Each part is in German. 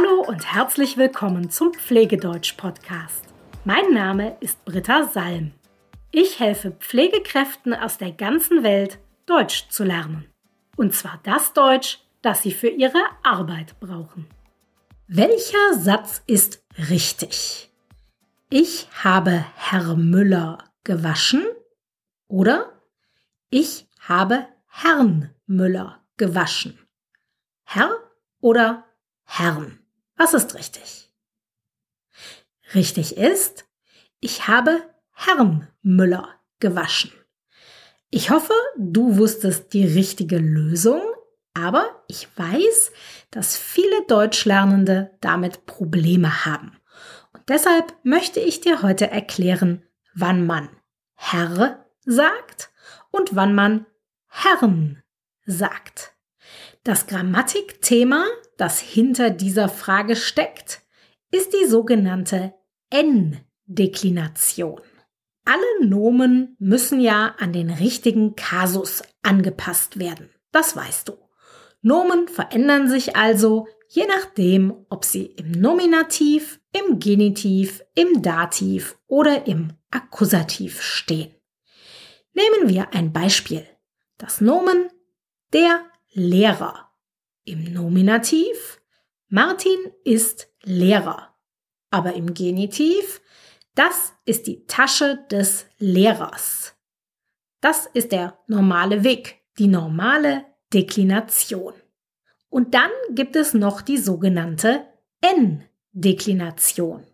Hallo und herzlich willkommen zum Pflegedeutsch-Podcast. Mein Name ist Britta Salm. Ich helfe Pflegekräften aus der ganzen Welt, Deutsch zu lernen. Und zwar das Deutsch, das sie für ihre Arbeit brauchen. Welcher Satz ist richtig? Ich habe Herr Müller gewaschen oder ich habe Herrn Müller gewaschen. Herr oder Herrn? Was ist richtig? Richtig ist, ich habe Herrn Müller gewaschen. Ich hoffe, du wusstest die richtige Lösung, aber ich weiß, dass viele Deutschlernende damit Probleme haben. Und deshalb möchte ich dir heute erklären, wann man Herr sagt und wann man Herrn sagt. Das Grammatikthema, das hinter dieser Frage steckt, ist die sogenannte N-Deklination. Alle Nomen müssen ja an den richtigen Kasus angepasst werden. Das weißt du. Nomen verändern sich also je nachdem, ob sie im Nominativ, im Genitiv, im Dativ oder im Akkusativ stehen. Nehmen wir ein Beispiel. Das Nomen der Lehrer. Im Nominativ Martin ist Lehrer. Aber im Genitiv das ist die Tasche des Lehrers. Das ist der normale Weg, die normale Deklination. Und dann gibt es noch die sogenannte N-Deklination.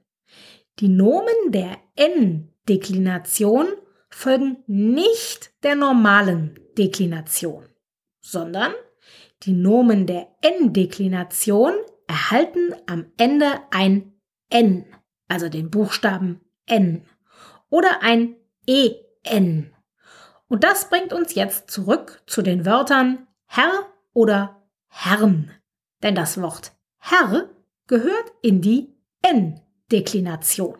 Die Nomen der N-Deklination folgen nicht der normalen Deklination, sondern die Nomen der N-Deklination erhalten am Ende ein N, also den Buchstaben N oder ein EN. Und das bringt uns jetzt zurück zu den Wörtern Herr oder Herrn. Denn das Wort Herr gehört in die N-Deklination.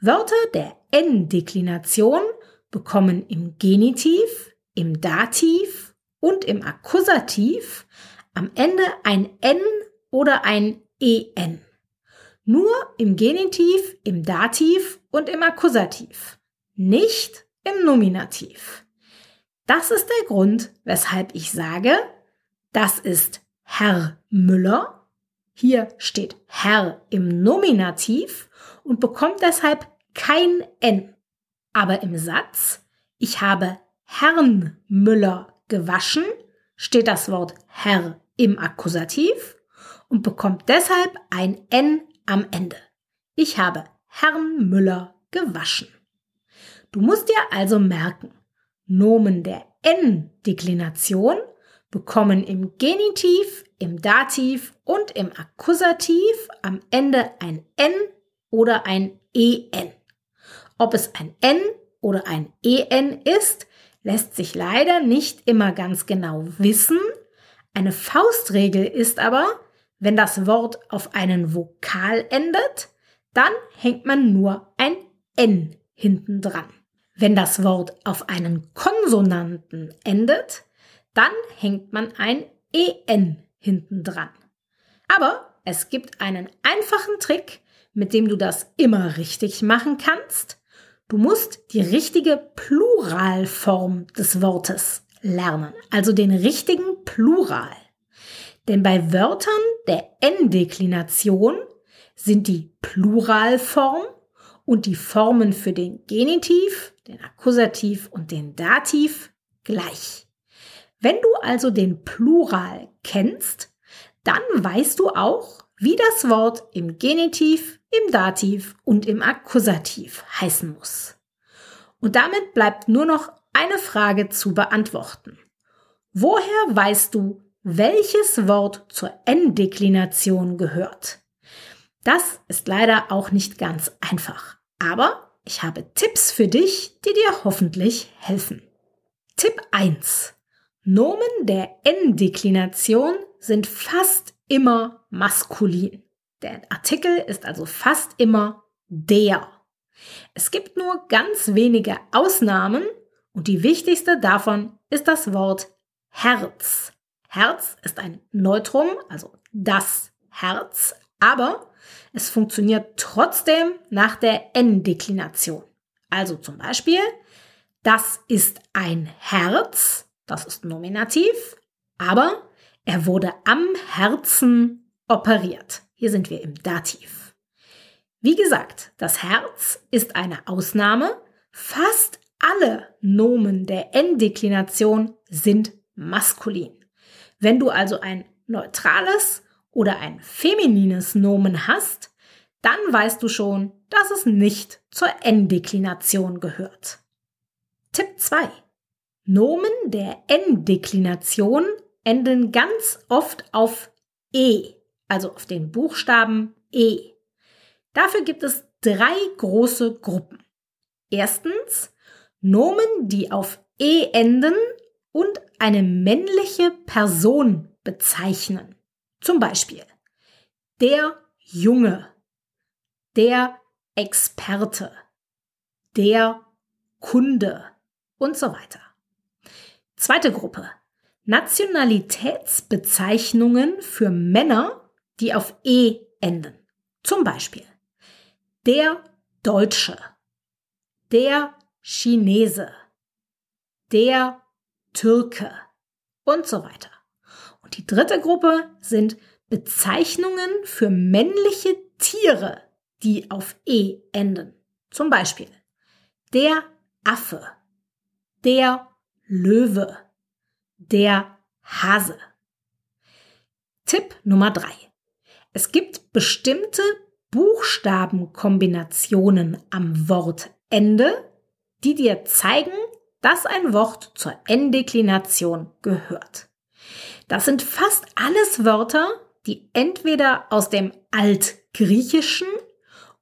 Wörter der N-Deklination bekommen im Genitiv, im Dativ und im Akkusativ am Ende ein N oder ein EN. Nur im Genitiv, im Dativ und im Akkusativ, nicht im Nominativ. Das ist der Grund, weshalb ich sage, das ist Herr Müller. Hier steht Herr im Nominativ und bekommt deshalb kein N. Aber im Satz, ich habe Herrn Müller gewaschen, steht das Wort Herr im Akkusativ und bekommt deshalb ein N am Ende. Ich habe Herrn Müller gewaschen. Du musst dir also merken, Nomen der N-Deklination bekommen im Genitiv, im Dativ und im Akkusativ am Ende ein N oder ein EN. Ob es ein N oder ein EN ist, lässt sich leider nicht immer ganz genau wissen. Eine Faustregel ist aber, wenn das Wort auf einen Vokal endet, dann hängt man nur ein N hinten dran. Wenn das Wort auf einen Konsonanten endet, dann hängt man ein EN hinten dran. Aber es gibt einen einfachen Trick, mit dem du das immer richtig machen kannst. Du musst die richtige Pluralform des Wortes lernen, also den richtigen Plural. Denn bei Wörtern der N-Deklination sind die Pluralform und die Formen für den Genitiv, den Akkusativ und den Dativ gleich. Wenn du also den Plural kennst, dann weißt du auch, wie das Wort im Genitiv, im Dativ und im Akkusativ heißen muss. Und damit bleibt nur noch eine Frage zu beantworten. Woher weißt du, welches Wort zur N-Deklination gehört. Das ist leider auch nicht ganz einfach, aber ich habe Tipps für dich, die dir hoffentlich helfen. Tipp 1. Nomen der N-Deklination sind fast immer maskulin. Der Artikel ist also fast immer der. Es gibt nur ganz wenige Ausnahmen und die wichtigste davon ist das Wort Herz. Herz ist ein Neutrum, also das Herz, aber es funktioniert trotzdem nach der N-Deklination. Also zum Beispiel, das ist ein Herz, das ist Nominativ, aber er wurde am Herzen operiert. Hier sind wir im Dativ. Wie gesagt, das Herz ist eine Ausnahme. Fast alle Nomen der N-Deklination sind maskulin. Wenn du also ein neutrales oder ein feminines Nomen hast, dann weißt du schon, dass es nicht zur N-Deklination gehört. Tipp 2. Nomen der N-Deklination enden ganz oft auf E, also auf den Buchstaben E. Dafür gibt es drei große Gruppen. Erstens Nomen, die auf E enden und eine männliche Person bezeichnen. Zum Beispiel der Junge, der Experte, der Kunde und so weiter. Zweite Gruppe. Nationalitätsbezeichnungen für Männer, die auf E enden. Zum Beispiel der Deutsche, der Chinese, der Türke und so weiter. Und die dritte Gruppe sind Bezeichnungen für männliche Tiere, die auf E enden. Zum Beispiel der Affe, der Löwe, der Hase. Tipp Nummer drei: Es gibt bestimmte Buchstabenkombinationen am Wortende, die dir zeigen, dass ein Wort zur N-Deklination gehört. Das sind fast alles Wörter, die entweder aus dem Altgriechischen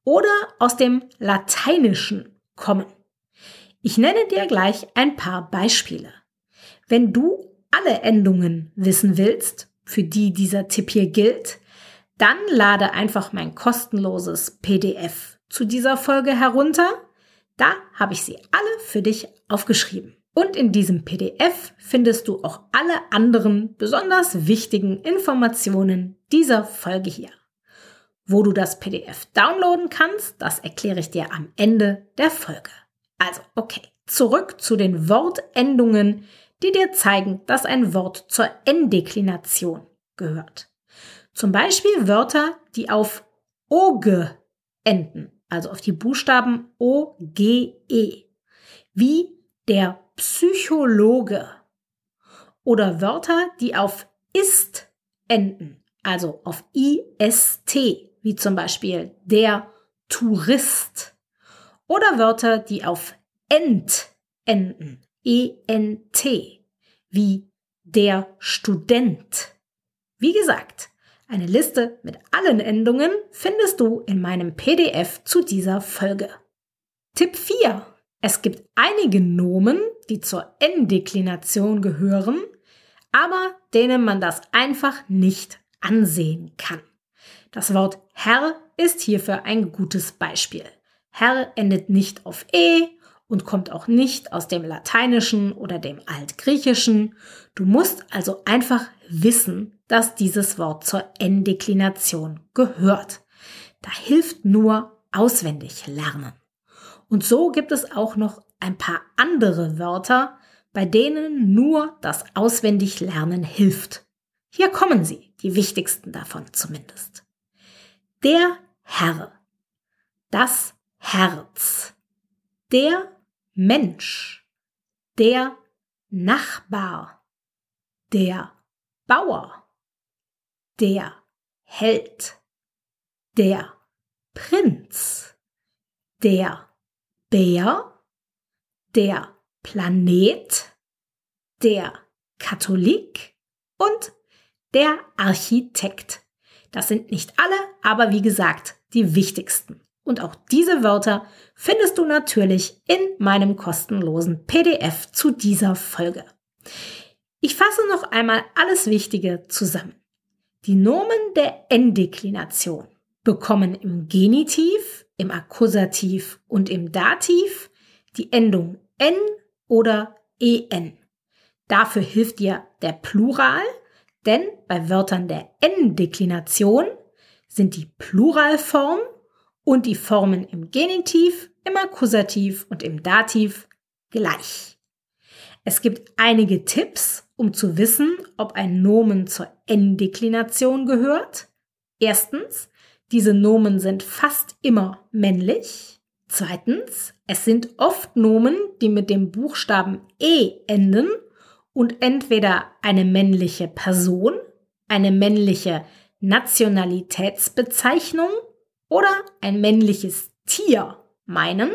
oder aus dem Lateinischen kommen. Ich nenne dir gleich ein paar Beispiele. Wenn du alle Endungen wissen willst, für die dieser Tipp hier gilt, dann lade einfach mein kostenloses PDF zu dieser Folge herunter. Da habe ich sie alle für dich aufgeschrieben. Und in diesem PDF findest du auch alle anderen besonders wichtigen Informationen dieser Folge hier. Wo du das PDF downloaden kannst, das erkläre ich dir am Ende der Folge. Also, okay, zurück zu den Wortendungen, die dir zeigen, dass ein Wort zur N-Deklination gehört. Zum Beispiel Wörter, die auf OGE enden, also auf die Buchstaben O, G, E, wie der Psychologe. Oder Wörter, die auf ist enden, also auf IST, wie zum Beispiel der Tourist. Oder Wörter, die auf ent enden, ENT, wie der Student. Wie gesagt, eine Liste mit allen Endungen findest du in meinem PDF zu dieser Folge. Tipp 4. Es gibt einige Nomen, die zur N-Deklination gehören, aber denen man das einfach nicht ansehen kann. Das Wort Herr ist hierfür ein gutes Beispiel. Herr endet nicht auf E und kommt auch nicht aus dem Lateinischen oder dem Altgriechischen. Du musst also einfach wissen, dass dieses Wort zur N-Deklination gehört. Da hilft nur auswendig lernen. Und so gibt es auch noch ein paar andere Wörter, bei denen nur das auswendig Lernen hilft. Hier kommen sie, die wichtigsten davon zumindest. Der Herr, das Herz, der Mensch, der Nachbar, der Bauer, der Held, der Prinz, der Bär, der Planet, der Katholik und der Architekt. Das sind nicht alle, aber wie gesagt, die wichtigsten. Und auch diese Wörter findest du natürlich in meinem kostenlosen PDF zu dieser Folge. Ich fasse noch einmal alles Wichtige zusammen. Die Nomen der N-Deklination bekommen im Genitiv, im Akkusativ und im Dativ die Endung N oder EN. Dafür hilft dir der Plural, denn bei Wörtern der N-Deklination sind die Pluralform und die Formen im Genitiv, im Akkusativ und im Dativ gleich. Es gibt einige Tipps, um zu wissen, ob ein Nomen zur N-Deklination gehört. Erstens, diese Nomen sind fast immer männlich. Zweitens, es sind oft Nomen, die mit dem Buchstaben E enden und entweder eine männliche Person, eine männliche Nationalitätsbezeichnung oder ein männliches Tier meinen.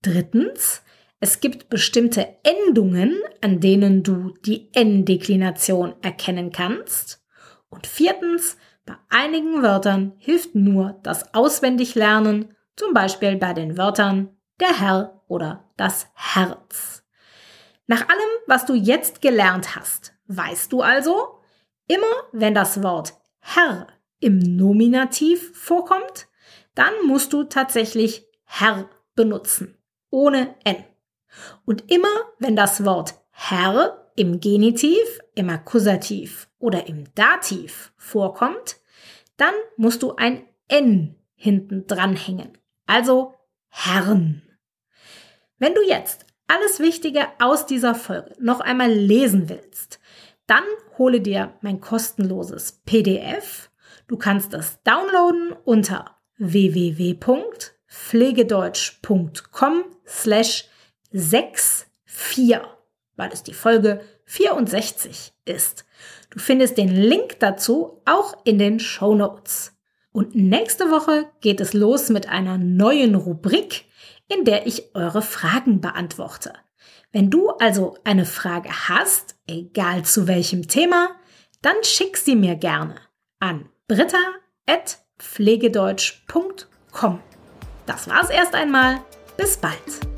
Drittens, es gibt bestimmte Endungen, an denen du die N-Deklination erkennen kannst. Und viertens, bei einigen Wörtern hilft nur das Auswendiglernen, zum Beispiel bei den Wörtern der Herr oder das Herz. Nach allem, was du jetzt gelernt hast, weißt du also, immer wenn das Wort Herr im Nominativ vorkommt, dann musst du tatsächlich Herr benutzen, ohne N. Und immer wenn das Wort Herr im Genitiv, im Akkusativ oder im Dativ vorkommt, dann musst du ein N hinten dranhängen. Also Herrn. Wenn du jetzt alles Wichtige aus dieser Folge noch einmal lesen willst, dann hole dir mein kostenloses PDF. Du kannst es downloaden unter www.pflegedeutsch.com slash 64, weil es die Folge 64 ist. Du findest den Link dazu auch in den Show Notes. Und nächste Woche geht es los mit einer neuen Rubrik, in der ich eure Fragen beantworte. Wenn du also eine Frage hast, egal zu welchem Thema, dann schick sie mir gerne an britta.pflegedeutsch.com. Das war's erst einmal. Bis bald.